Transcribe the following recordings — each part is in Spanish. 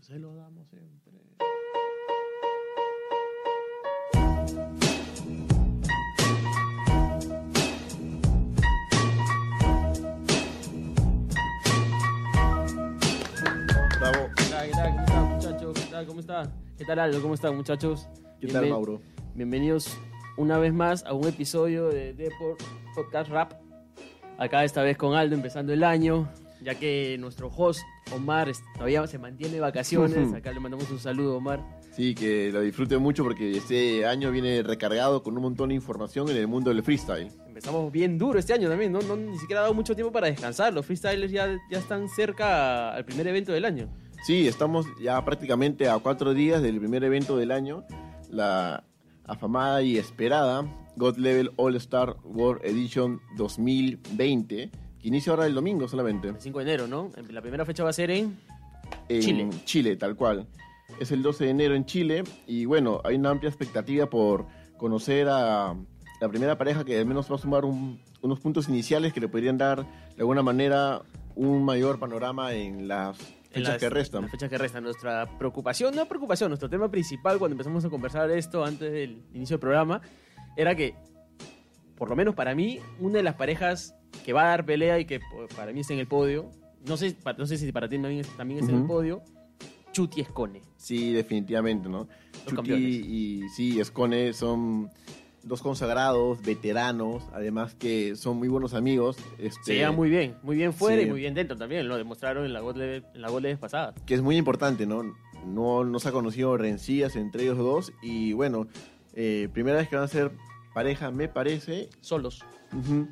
Se lo damos siempre. Bravo. ¿Qué tal, qué tal? ¿Cómo están, muchachos? ¿Qué tal? ¿Cómo están? ¿Qué tal, Aldo? ¿Cómo están, muchachos? ¿Qué tal, Bienven- Mauro? Bienvenidos una vez más a un episodio de Deport Podcast Rap. Acá esta vez con Aldo empezando el año, ya que nuestro host Omar todavía se mantiene de vacaciones. Acá le mandamos un saludo, Omar. Sí, que lo disfrute mucho porque este año viene recargado con un montón de información en el mundo del freestyle. Empezamos bien duro este año también, ¿no? no ni siquiera ha dado mucho tiempo para descansar. Los freestylers ya, ya están cerca al primer evento del año. Sí, estamos ya prácticamente a cuatro días del primer evento del año, la afamada y esperada God Level All Star World Edition 2020, que inicia ahora el domingo solamente. El 5 de enero, ¿no? La primera fecha va a ser en... en Chile. Chile, tal cual. Es el 12 de enero en Chile y bueno, hay una amplia expectativa por conocer a la primera pareja que al menos va a sumar un- unos puntos iniciales que le podrían dar de alguna manera un mayor panorama en las en fechas las- que en restan. Las fechas que restan. Nuestra preocupación, no preocupación, nuestro tema principal cuando empezamos a conversar esto antes del inicio del programa, era que, por lo menos para mí, una de las parejas que va a dar pelea y que po- para mí está en el podio, no sé, no sé si para ti también, es- también está en el podio, Chuti Escone. Sí, definitivamente, ¿no? Campeones. y sí, Escone son dos consagrados, veteranos, además que son muy buenos amigos. Este, Se llevan muy bien, muy bien fuera Sí. y muy bien dentro también, lo demostraron en la God Level, en la God Level pasada. que es muy importante, ¿no? No, no se ha conocido rencillas entre ellos dos y bueno, eh, primera vez que van a ser pareja, me parece. Solos, Ujú.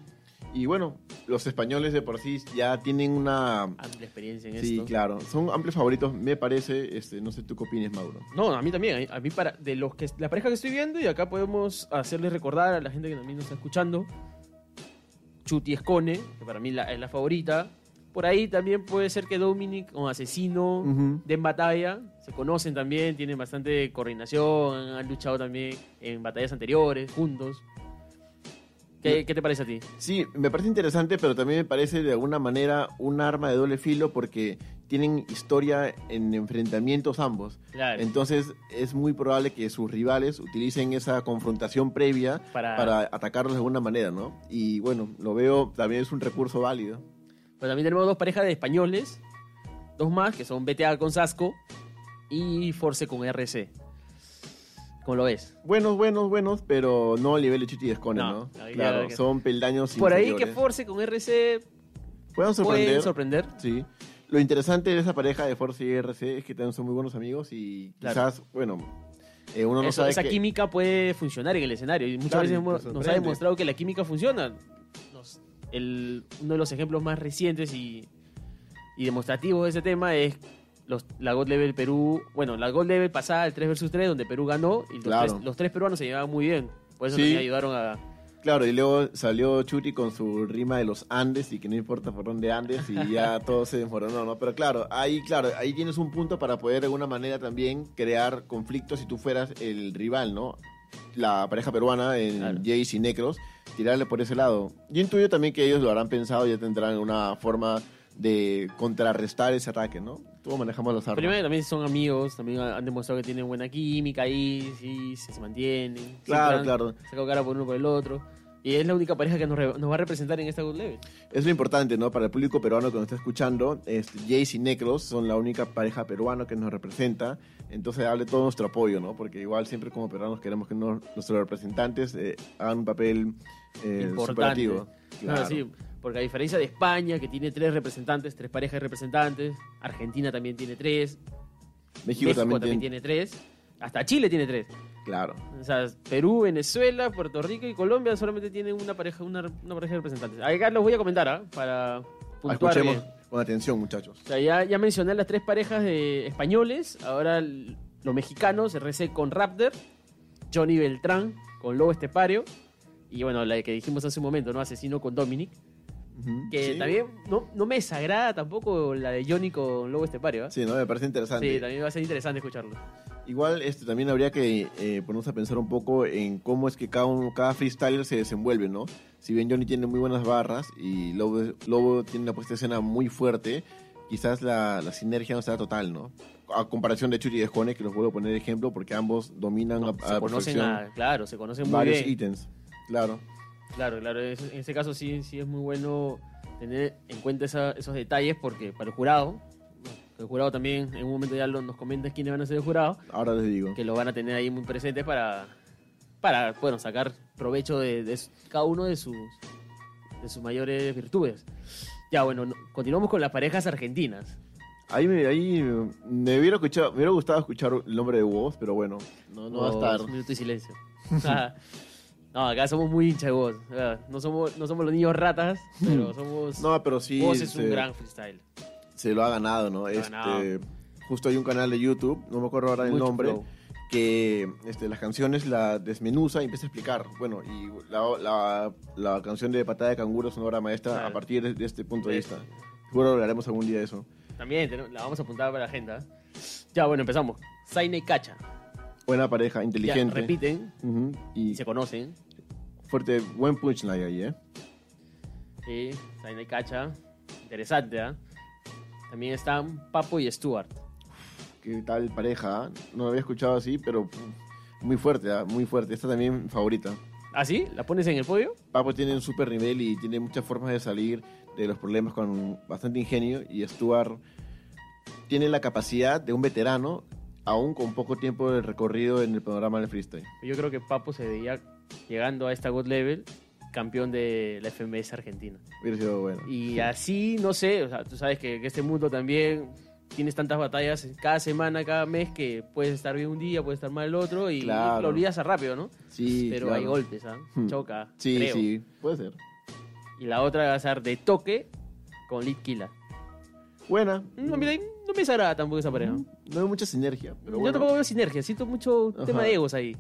Y bueno, los españoles de por sí ya tienen una... amplia experiencia en Sí, esto. claro, son amplios favoritos, me parece. Este, no sé tú qué opinas, Mauro. No, a mí también. A mí para de los que la pareja que estoy viendo y acá podemos hacerles recordar a la gente que también nos está escuchando. Chuti Escone, que para mí la- es la favorita. Por ahí también puede ser que Dominic o Asesino Ujú. den batalla. Se conocen también, tienen bastante coordinación, han luchado también en batallas anteriores, juntos. ¿Qué, qué te parece a ti? Sí, me parece interesante, pero también me parece de alguna manera un arma de doble filo porque tienen historia en enfrentamientos ambos. Claro. Entonces es muy probable que sus rivales utilicen esa confrontación previa Para- para, atacarlos de alguna manera, ¿no? Y bueno, lo veo, también es un recurso válido. Pues también tenemos dos parejas de españoles, dos más, que son BTA con Sasco y Force con RC. ¿Cómo lo ves? Buenos, buenos, buenos, pero no a nivel de Chuchi y Escone, No, Claro, que- son peldaños Por ahí que. Force con RC Pueden sorprender. pueden sorprender. Sí. Lo interesante de esa pareja de Force y RC es que también son muy buenos amigos y Claro. quizás, bueno, eh, uno no Eso- sabe esa que- química puede funcionar en el escenario. Y muchas veces nos ha demostrado que la química funciona. Nos- el- uno de los ejemplos más recientes y, y demostrativos de ese tema es los, la God Level Perú. Bueno, la God Level pasada, el 3 vs 3, donde Perú ganó. Y los, Claro. tres, los tres peruanos se llevaban muy bien. Por eso Sí. también ayudaron a. Claro, y luego salió Chuti con su rima de los Andes y que no importa por dónde andes y ya todo se desmoronó, ¿no? Pero claro, ahí, claro, ahí tienes un punto para poder de alguna manera también crear conflictos si tú fueras el rival, ¿no? La pareja peruana en Claro. Jace y Necros, tirarle por ese lado. Yo intuyo también que ellos lo habrán pensado y ya tendrán una forma de contrarrestar ese ataque, ¿no? Todos manejamos las armas. Primero también son amigos, también han demostrado que tienen buena química ahí, sí, se mantienen. Claro, claro. Sacado cara por uno por el otro. Y es la única pareja que nos, re- nos va a representar en esta God Level. Es lo importante, ¿no? Para el público peruano que nos está escuchando, este, Jace y Necros son la única pareja peruana que nos representa. Entonces, hable todo nuestro apoyo, ¿no? Porque igual siempre como peruanos queremos que no- nuestros representantes eh, hagan un papel eh, Importante. Claro. Sí, porque a diferencia de España, que tiene tres representantes, tres parejas de representantes, Argentina también tiene tres, México, México también, también tiene... tiene tres, hasta Chile tiene tres. Claro. O sea, Perú, Venezuela, Puerto Rico y Colombia solamente tienen una pareja, una, una pareja de representantes. Acá los voy a comentar, ¿ah? Para puntuar Escuchemos bien. con atención, muchachos. O sea, ya, ya mencioné las tres parejas de españoles, ahora los mexicanos, RC con Raptor, Johnny Beltrán con Lobo Estepario, y bueno, la que dijimos hace un momento, ¿no? Asesino con Dominic. Que Sí. también no, no me desagrada tampoco la de Johnny con Lobo Estepario. ¿eh? Sí, ¿no? Me parece interesante. Sí, también va a ser interesante escucharlo. Igual este, también habría que eh, ponernos a pensar un poco en cómo es que cada, uno, cada freestyler se desenvuelve, ¿no? Si bien Johnny tiene muy buenas barras y Lobo, Lobo tiene una puesta de escena muy fuerte, quizás la, la sinergia no sea total, ¿no? A comparación de Churi y de Jone, que los vuelvo a poner ejemplo porque ambos dominan No, a, a se conocen, a- claro, se conocen muy varios bien. ítems. Claro. Claro, claro. es- En este caso sí, sí es muy bueno tener en cuenta esa- esos detalles porque para el jurado, el jurado también en un momento ya lo- nos comentas quiénes van a ser el jurado, Ahora les digo. que lo van a tener ahí muy presentes para, para bueno, sacar provecho de, de cada uno de sus, de sus mayores virtudes. Ya, bueno, no- continuamos con las parejas argentinas. Ahí me, ahí me hubiera, escuchado, me hubiera gustado escuchar el nombre de Woz, pero bueno, no, no va a Oh, estar. Un minuto de silencio. no, acá somos muy hincha de voz. No somos, no somos los niños ratas, pero somos... No, pero sí Voz es un se, gran freestyle. Se lo ha ganado, ¿no? Este, ganado. Justo hay un canal de YouTube, no me acuerdo ahora el Mucho nombre, flow. que este, las canciones la desmenuza y empieza a explicar. Bueno, y la, la, la canción de Patada de Canguro es una obra maestra Claro. a partir de, de este punto de vista. Seguro hablaremos algún día de eso. También tenemos- la vamos a apuntar para la agenda. Ya, bueno, empezamos. Zaina y Cacha. Buena pareja, Ya, inteligente. repiten y y se conocen. fuerte, buen punchline ahí, ¿eh? Sí, Zaina y Cacha. Interesante, ¿ah? También están Papo y Stuart. ¿Qué tal pareja? No lo había escuchado así, pero muy fuerte, ah, muy fuerte. Esta también favorita. ¿Ah, sí? ¿La pones en el podio? Papo tiene un super nivel y tiene muchas formas de salir de los problemas con bastante ingenio y Stuart tiene la capacidad de un veterano aún con poco tiempo de recorrido en el panorama del freestyle. Yo creo que Papo se veía llegando a esta God Level campeón de la FMS Argentina. Hubiera sido bueno. Y así, no sé, o sea, tú sabes que, que este mundo también tienes tantas batallas cada semana, cada mes, que puedes estar bien un día, puedes estar mal el otro, y Claro. lo olvidas rápido, ¿no? Sí, Pero claro. hay golpes, ¿ah? Hmm. Choca, Sí, creo. sí, puede ser. Y la otra va a ser de toque con Killa. Buena. No, mira, no me desagrada tampoco esa pareja. No hay mucha sinergia, pero Yo bueno, tampoco veo sinergia, siento mucho Ajá. tema de egos ahí.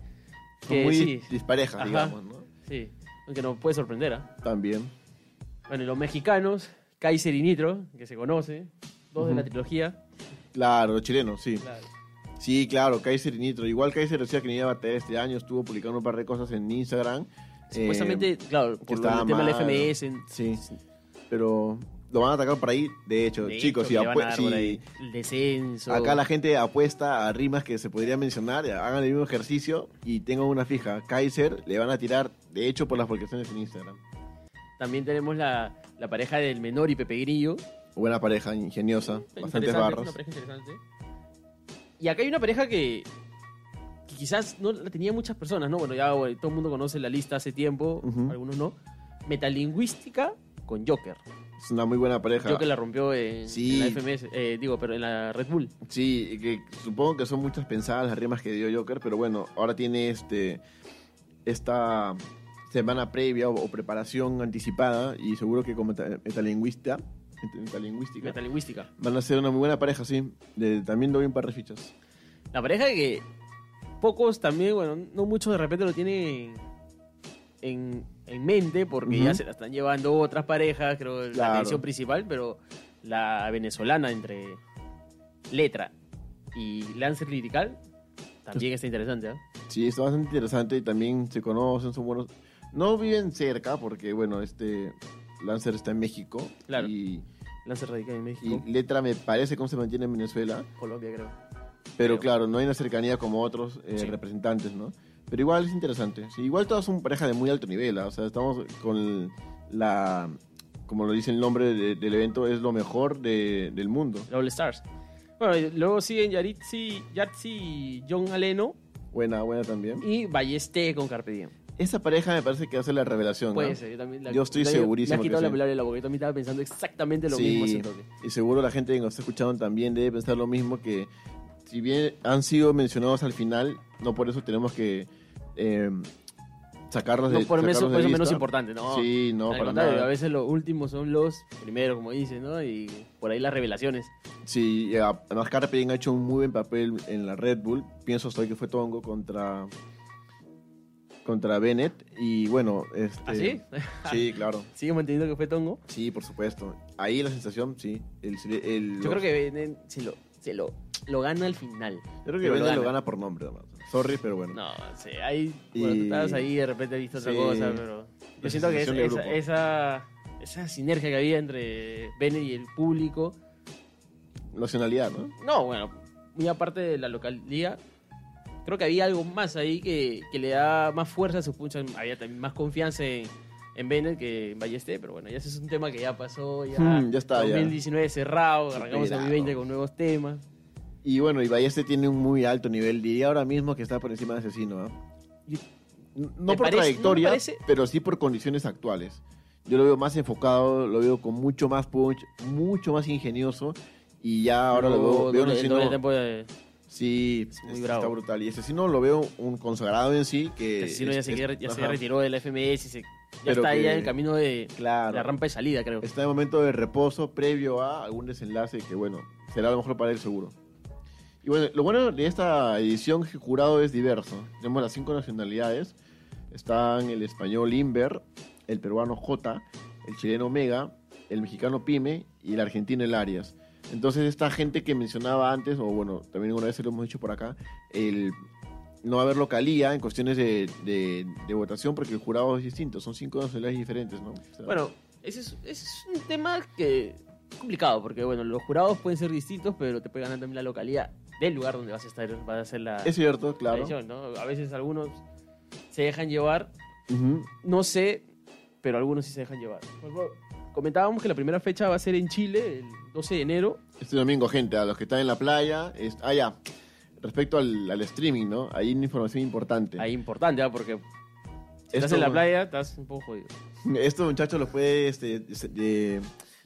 Que muy sí, disparejas, Ajá. digamos, ¿no? sí, aunque nos puede sorprender, ¿ah? También. Bueno, y los mexicanos, Kaiser y Nitro, que se conoce, dos de la trilogía. Claro, los chilenos, sí. Claro. Sí, claro, Kaiser y Nitro. Igual Kaiser decía que ni iba a batallar este año, estuvo publicando un par de cosas en Instagram. Supuestamente, Eh, claro, por lo estaba del tema de la mal. FMS. en- sí. pero lo van a atacar por ahí. De hecho, de chicos, hecho, si, si el descenso. acá la gente apuesta a rimas que se podría mencionar, hagan el mismo ejercicio y tengan una fija. Kaiser le van a tirar, de hecho, por las publicaciones en Instagram. También tenemos la, la pareja del menor y Pepe Grillo. Buena pareja, ingeniosa, bastantes Interesante, barras. Una pareja interesante. Y acá hay una pareja que, que quizás no la tenía muchas personas, ¿no? Bueno, ya todo el mundo conoce la lista hace tiempo, Ujú. algunos no. Metalingüística con Joker. Es una muy buena pareja. Joker la rompió en, Sí. en la FMS, eh, digo, pero en la Red Bull. Sí, que supongo que son muchas pensadas las rimas que dio Joker, pero bueno, ahora tiene este esta semana previa o, o preparación anticipada y seguro que como meta- metalingüista, met- metalingüística, Metalingüística. van a ser una muy buena pareja, sí. De- también doy un par de fichas. La pareja que pocos también, bueno, no muchos de repente lo tienen en, en mente porque ya se la están llevando otras parejas, creo, la Claro. atención principal, pero la venezolana entre Letra y Lancer Lirical también está interesante, ¿ah? Sí, está bastante interesante y también se conocen, son buenos. No viven cerca porque, bueno, este Lancer está en México Claro. y, Lancer Radical en México, y Letra me parece cómo se mantiene en Venezuela. Colombia creo. Pero Creo. claro, no hay una cercanía como otros eh, Sí. representantes, ¿no? Pero igual es interesante. Sí, igual todas son parejas de muy alto nivel, ¿ah? o sea, estamos con la, como lo dice el nombre de- del evento, es lo mejor de- del mundo. All Stars. Bueno, luego siguen Yaritzi, Yatsi y John Aleno Buena, buena también. y Balleste con Carpe Diem. Esa pareja me parece que ser la revelación, ¿no? Puede ser, yo también. la- Yo estoy Me segurísimo has quitado que la palabra de la boca. Yo también estaba pensando exactamente lo Sí, mismo. y seguro la gente que nos está escuchando también debe pensar lo mismo, que si bien han sido mencionados al final, no por eso tenemos que eh, sacarlos de No por eso, sacarlos por eso menos vista. importante, ¿no? Sí, no, Al para nada. A veces los últimos son los primeros, como dicen, ¿no? Y por ahí las revelaciones. Sí, y además Carpe Diem ha hecho un muy buen papel en la Red Bull. Pienso hasta hoy que fue Tongo contra contra Bennett y bueno, este ¿Ah, sí? Sí, claro. Sigue manteniendo que fue Tongo. Sí, por supuesto. Ahí la sensación, sí, el, el- Yo creo que Bennett se lo, se lo, lo gana al final. yo creo que pero lo lo gana. por nombre, además. Sorry, pero bueno. No, sí, ahí, bueno, tú Y- estabas ahí de repente viste otra Sí. cosa, pero yo siento que sensación esa, esa, esa, sinergia que había entre Bennett y el público nacionalidad, ¿no? No, bueno, muy aparte de la localidad, creo que había algo más ahí que, que le da más fuerza a sus punchas. Había también más confianza en, en Bennett que en Ballester, pero bueno, ya ese es un tema que ya pasó, ya, Hmm, ya está, ya. 2019 cerrado, arrancamos Superado. 2020 con nuevos temas. Y bueno, y Balleste tiene un muy alto nivel. Diría ahora mismo que está por encima de Asesino. Y- No ¿Me por parece- trayectoria, no pero sí por condiciones actuales. Yo lo veo más enfocado, lo veo con mucho más punch, mucho más ingenioso. Y ya ahora lo veo, veo el asesino- de- Sí, Es muy es- bravo. está brutal. Y Asesino lo veo un consagrado en sí. Que Asesino es- ya, se, ya se retiró del FMS y se, ya Pero está que- en el camino de Claro. la rampa de salida, creo. Está en momento de reposo previo a algún desenlace que, bueno, será lo mejor para él seguro. Y bueno, lo bueno de esta edición es que el jurado es diverso. Tenemos las cinco nacionalidades. Están el español Inver, el peruano J, el chileno Mega, el mexicano Pyme y el argentino El Arias. Entonces esta gente que mencionaba antes, o bueno, también una vez se lo hemos dicho por acá, el no haber localía en cuestiones de, votación porque el jurado es distinto, son cinco nacionalidades diferentes, ¿no? O sea, Bueno, ese es, un tema que complicado, porque bueno, los jurados pueden ser distintos, pero te puede también la localidad del lugar donde vas a estar, vas a hacer la, es cierto, la claro. edición, ¿no? A veces algunos se dejan llevar, no sé, pero algunos sí se dejan llevar. Por Comentábamos que la primera fecha va a ser en Chile, el 12 de enero. Este domingo, gente, a los que están en la playa. es- ah, ya. Respecto al, al streaming, ¿no? Hay una información importante. Ahí importante, ¿ah? porque si estás Esto- en la playa, estás un poco jodido. Esto, muchachos, los puede este, des- de-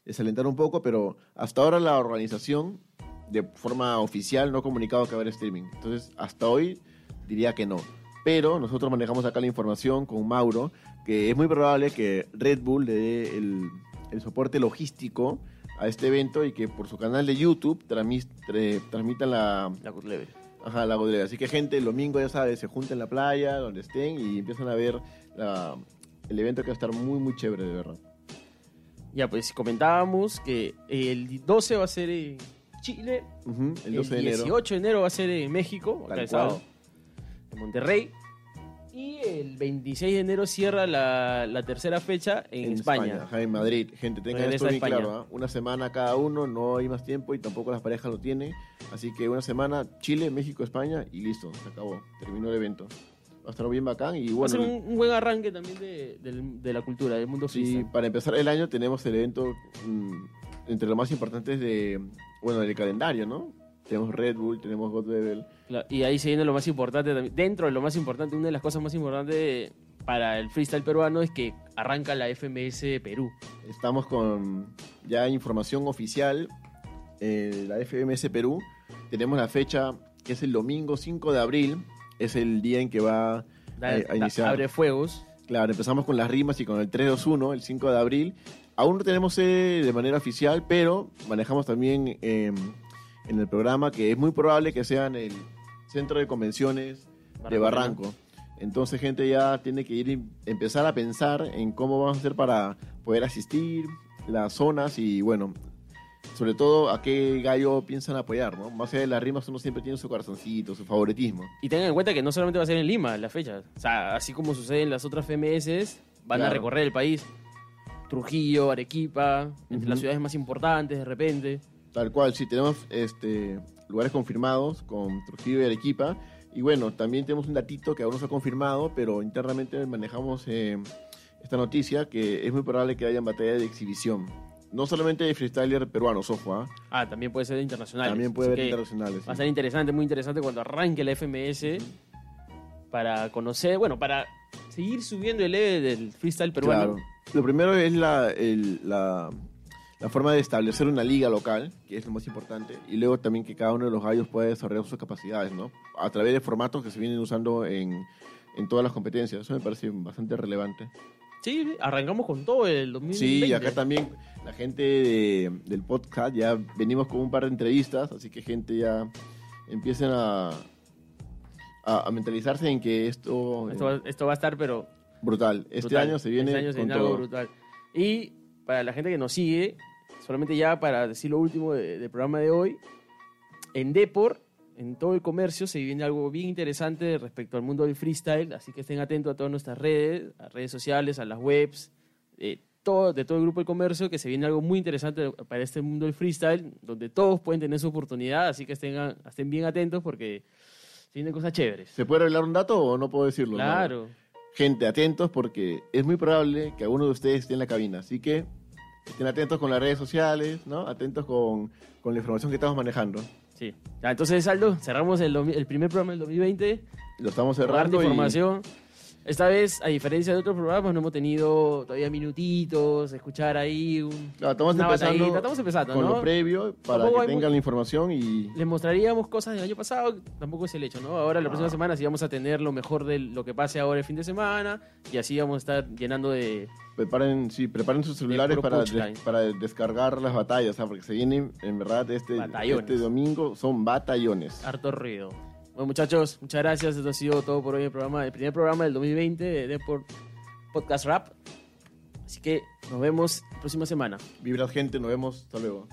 desalentar un poco, pero hasta ahora la organización, de forma oficial, no ha comunicado que va a haber streaming. Entonces, hasta hoy diría que no. Pero nosotros manejamos acá la información con Mauro, que es muy probable que Red Bull le dé el, el soporte logístico a este evento y que por su canal de YouTube transmitan la, La Level. Ajá, la bodega. Así que gente, el domingo ya sabes, se junta en la playa, donde estén, y empiezan a ver la- el evento que va a estar muy, muy chévere, de verdad. Ya, pues comentábamos que el 12 va a ser Chile, Ujú, el el, 12 de enero. 18 de enero va a ser en México, acá el sábado, en Monterrey. Y el 26 de enero cierra la, la tercera fecha en, España. Ajá, en Madrid. Gente, tengan Regresa esto bien España. claro. ¿ah? Una semana cada uno, no hay más tiempo y tampoco las parejas lo tienen. Así que una semana, Chile, México, España y listo, se acabó. Terminó el evento. Va a estar bien bacán y va a bueno. ser un, un buen arranque también de, del- de la cultura, del mundo Sí, para empezar el año tenemos el evento mm, entre los más importantes de, bueno, del calendario, ¿no? Tenemos Red Bull, tenemos God Level. Claro, Y ahí se viene lo más importante también. Dentro de lo más importante, una de las cosas más importantes para el freestyle peruano es que arranca la FMS Perú. Estamos con ya información oficial eh, la FMS Perú. Tenemos la fecha que es el domingo 5 de abril. Es el día en que va Da- eh, a da- iniciar. abre fuegos. Claro, empezamos con las rimas y con el 321 el 5 de abril. Aún no tenemos de manera oficial, pero manejamos también eh, en el programa que es muy probable que sea en el centro de convenciones de Barranco. Entonces, gente ya tiene que ir y empezar a pensar en cómo vamos a hacer para poder asistir, las zonas y, bueno, sobre todo a qué gallo piensan apoyar, ¿no? Más allá de las rimas, uno siempre tiene su corazoncito, su favoritismo. Y tengan en cuenta que no solamente va a ser en Lima la fecha. O sea, así como sucede en las otras FMS, van a Claro. recorrer el país. Trujillo, Arequipa, entre Ujú. las ciudades más importantes de repente. Tal cual, sí, tenemos este, lugares confirmados con Trujillo y Arequipa. Y bueno, también tenemos un datito que aún no se ha confirmado, pero internamente manejamos eh, esta noticia que es muy probable que haya batalla de exhibición. No solamente de freestyler peruanos, ojo, ¿ah? Ah, también puede ser de internacionales. también puede haber internacionales. Va a ser interesante, muy interesante cuando arranque la FMS para conocer, bueno, para seguir subiendo el level del freestyle peruano. Claro. Lo primero es la, el- la, la forma de establecer una liga local, que es lo más importante, y luego también que cada uno de los gallos pueda desarrollar sus capacidades, ¿no? A través de formatos que se vienen usando en, en todas las competencias. Eso me parece bastante relevante. Sí, arrancamos con todo el 2020. Sí, y acá también la gente de- del podcast ya venimos con un par de entrevistas, así que gente ya empiecen a, a, a mentalizarse en que esto, Esto va, esto va a estar, pero brutal. Este brutal. año se viene Este año se con viene algo todo. brutal. Y para la gente que nos sigue, solamente ya para decir lo último de- del programa de hoy, en Depor, en todo el comercio, se viene algo bien interesante respecto al mundo del freestyle, así que estén atentos a todas nuestras redes, a redes sociales, a las webs. Eh, todo, de todo el grupo de comercio que se viene algo muy interesante para este mundo del freestyle, donde todos pueden tener su oportunidad, así que estén, estén bien atentos porque se vienen cosas chéveres. ¿Se puede revelar un dato o no puedo decirlo? No. Claro. Gente, atentos porque es muy probable que alguno de ustedes esté en la cabina, así que estén atentos con las redes sociales, ¿no? Atentos con, con la información que estamos manejando. Sí. Ya, entonces, Aldo, cerramos el, el primer programa del 2020. Lo estamos cerrando y información. Esta vez, a diferencia de otros programas, no hemos tenido todavía minutitos, escuchar ahí un, Claro, estamos una empezando batallita. Estamos empezando, con ¿no? lo previo para Tampoco que tengan la información y Les mostraríamos cosas del año pasado, tampoco es el hecho, ¿no? Ahora, la próxima semana, sí vamos a tener lo mejor de lo que pase ahora el fin de semana y así vamos a estar llenando de... preparen, sí, preparen sus celulares para, des- para descargar las batallas, ¿ah? porque se vienen, en verdad, este, Batallones. este domingo son batallones. harto ruido. Bueno, muchachos, muchas gracias. Esto ha sido todo por hoy el programa, el primer programa del 2020 de Deport Podcast Rap. Así que nos vemos la próxima semana. Vibra gente, nos vemos, hasta luego.